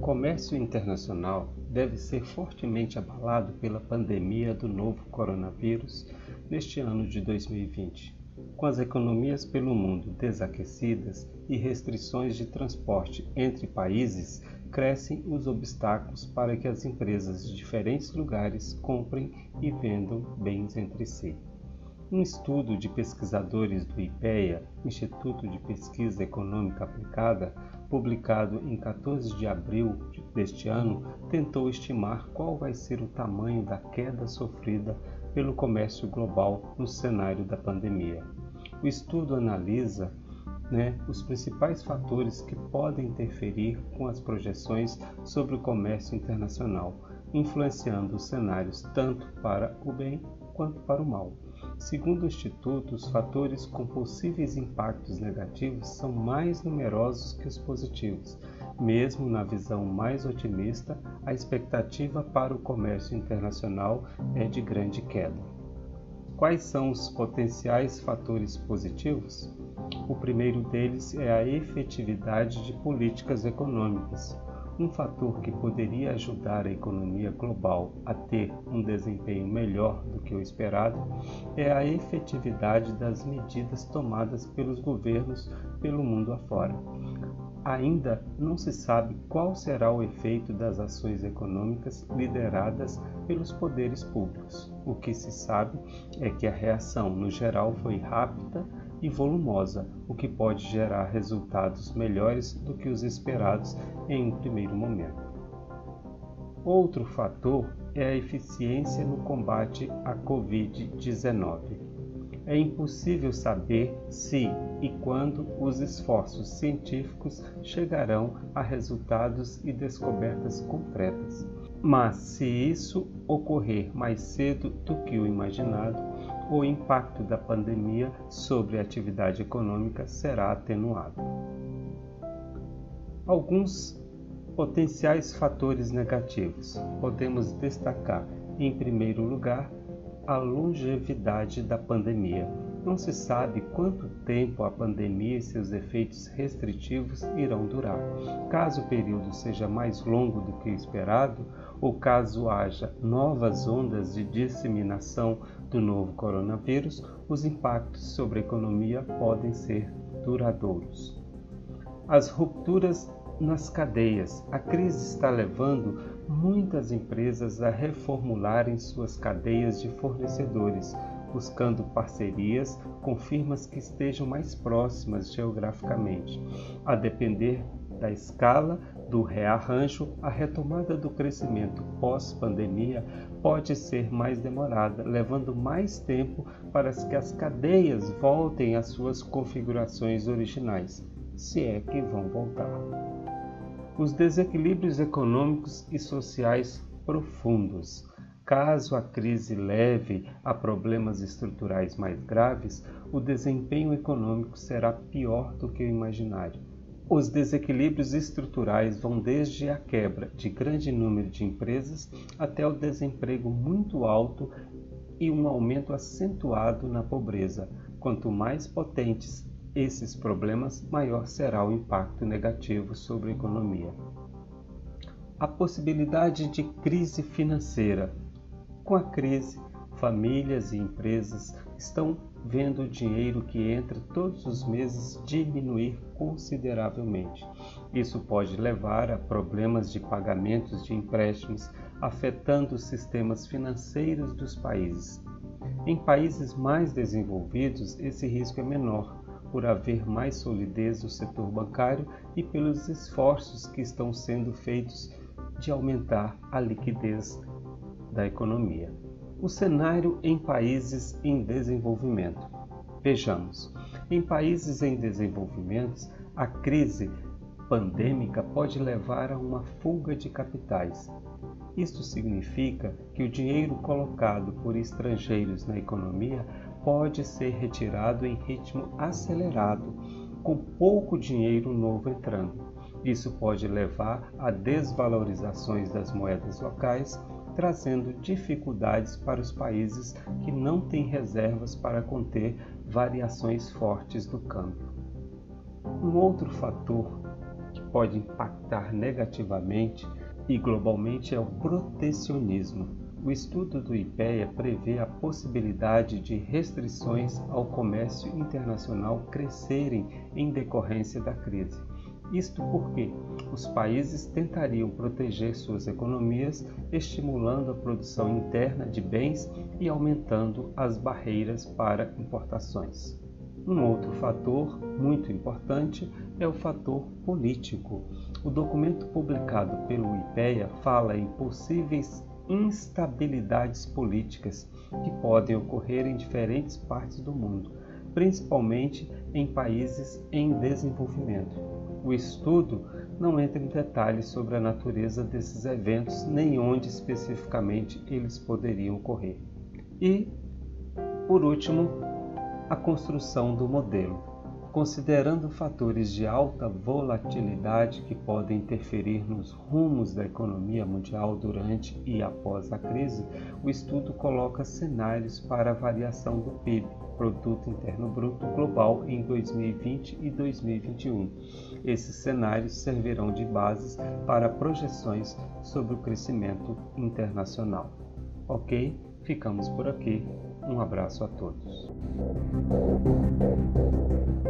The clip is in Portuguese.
comércio internacional deve ser fortemente abalado pela pandemia do novo coronavírus neste ano de 2020. Com as economias pelo mundo desaquecidas e restrições de transporte entre países, crescem os obstáculos para que as empresas de diferentes lugares comprem e vendam bens entre si. Um estudo de pesquisadores do IPEA, Instituto de Pesquisa Econômica Aplicada, publicado em 14 de abril deste ano, tentou estimar qual vai ser o tamanho da queda sofrida pelo comércio global no cenário da pandemia. O estudo analisa né, os principais fatores que podem interferir com as projeções sobre o comércio internacional, influenciando os cenários tanto para o bem quanto para o mal. Segundo o Instituto, os fatores com possíveis impactos negativos são mais numerosos que os positivos. Mesmo na visão mais otimista, a expectativa para o comércio internacional é de grande queda. Quais são os potenciais fatores positivos? O primeiro deles é a efetividade de políticas econômicas. Um fator que poderia ajudar a economia global a ter um desempenho melhor do que o esperado é a efetividade das medidas tomadas pelos governos pelo mundo afora. Ainda não se sabe qual será o efeito das ações econômicas lideradas pelos poderes públicos. O que se sabe é que a reação, no geral, foi rápida e volumosa, o que pode gerar resultados melhores do que os esperados em um primeiro momento. Outro fator é a eficiência no combate à Covid-19. É impossível saber se e quando os esforços científicos chegarão a resultados e descobertas concretas. Mas se isso ocorrer mais cedo do que o imaginado, o impacto da pandemia sobre a atividade econômica será atenuado. Alguns potenciais fatores negativos. Podemos destacar, em primeiro lugar, a longevidade da pandemia. Não se sabe quanto tempo a pandemia e seus efeitos restritivos irão durar. Caso o período seja mais longo do que esperado, ou caso haja novas ondas de disseminação do novo coronavírus, os impactos sobre a economia podem ser duradouros. As rupturas nas cadeias. A crise está levando muitas empresas a reformularem suas cadeias de fornecedores, buscando parcerias com firmas que estejam mais próximas geograficamente. A depender da escala do rearranjo, a retomada do crescimento pós-pandemia pode ser mais demorada, levando mais tempo para que as cadeias voltem às suas configurações originais, se é que vão voltar. Os desequilíbrios econômicos e sociais profundos. Caso a crise leve a problemas estruturais mais graves, o desempenho econômico será pior do que o imaginário. Os desequilíbrios estruturais vão desde a quebra de grande número de empresas até o desemprego muito alto e um aumento acentuado na pobreza. Quanto mais potentes esses problemas, maior será o impacto negativo sobre a economia. A possibilidade de crise financeira. Com a crise, famílias e empresas estão vendo o dinheiro que entra todos os meses diminuir consideravelmente. Isso pode levar a problemas de pagamentos de empréstimos, afetando os sistemas financeiros dos países. Em países mais desenvolvidos, esse risco é menor, por haver mais solidez no setor bancário e pelos esforços que estão sendo feitos de aumentar a liquidez da economia. O cenário em países em desenvolvimento. Vejamos, em países em desenvolvimento, a crise pandêmica pode levar a uma fuga de capitais. Isto significa que o dinheiro colocado por estrangeiros na economia pode ser retirado em ritmo acelerado, com pouco dinheiro novo entrando. Isso pode levar a desvalorizações das moedas locais trazendo dificuldades para os países que não têm reservas para conter variações fortes do câmbio. Um outro fator que pode impactar negativamente e globalmente é o protecionismo. O estudo do IPEA prevê a possibilidade de restrições ao comércio internacional crescerem em decorrência da crise. Isto porque os países tentariam proteger suas economias, estimulando a produção interna de bens e aumentando as barreiras para importações. Um outro fator muito importante é o fator político. O documento publicado pelo IPEA fala em possíveis instabilidades políticas que podem ocorrer em diferentes partes do mundo, principalmente em países em desenvolvimento. O estudo não entra em detalhes sobre a natureza desses eventos nem onde especificamente eles poderiam ocorrer. E, por último, a construção do modelo. Considerando fatores de alta volatilidade que podem interferir nos rumos da economia mundial durante e após a crise, o estudo coloca cenários para a variação do PIB, Produto Interno Bruto Global, em 2020 e 2021. Esses cenários servirão de bases para projeções sobre o crescimento internacional. Ok? Ficamos por aqui. Um abraço a todos. Thank you.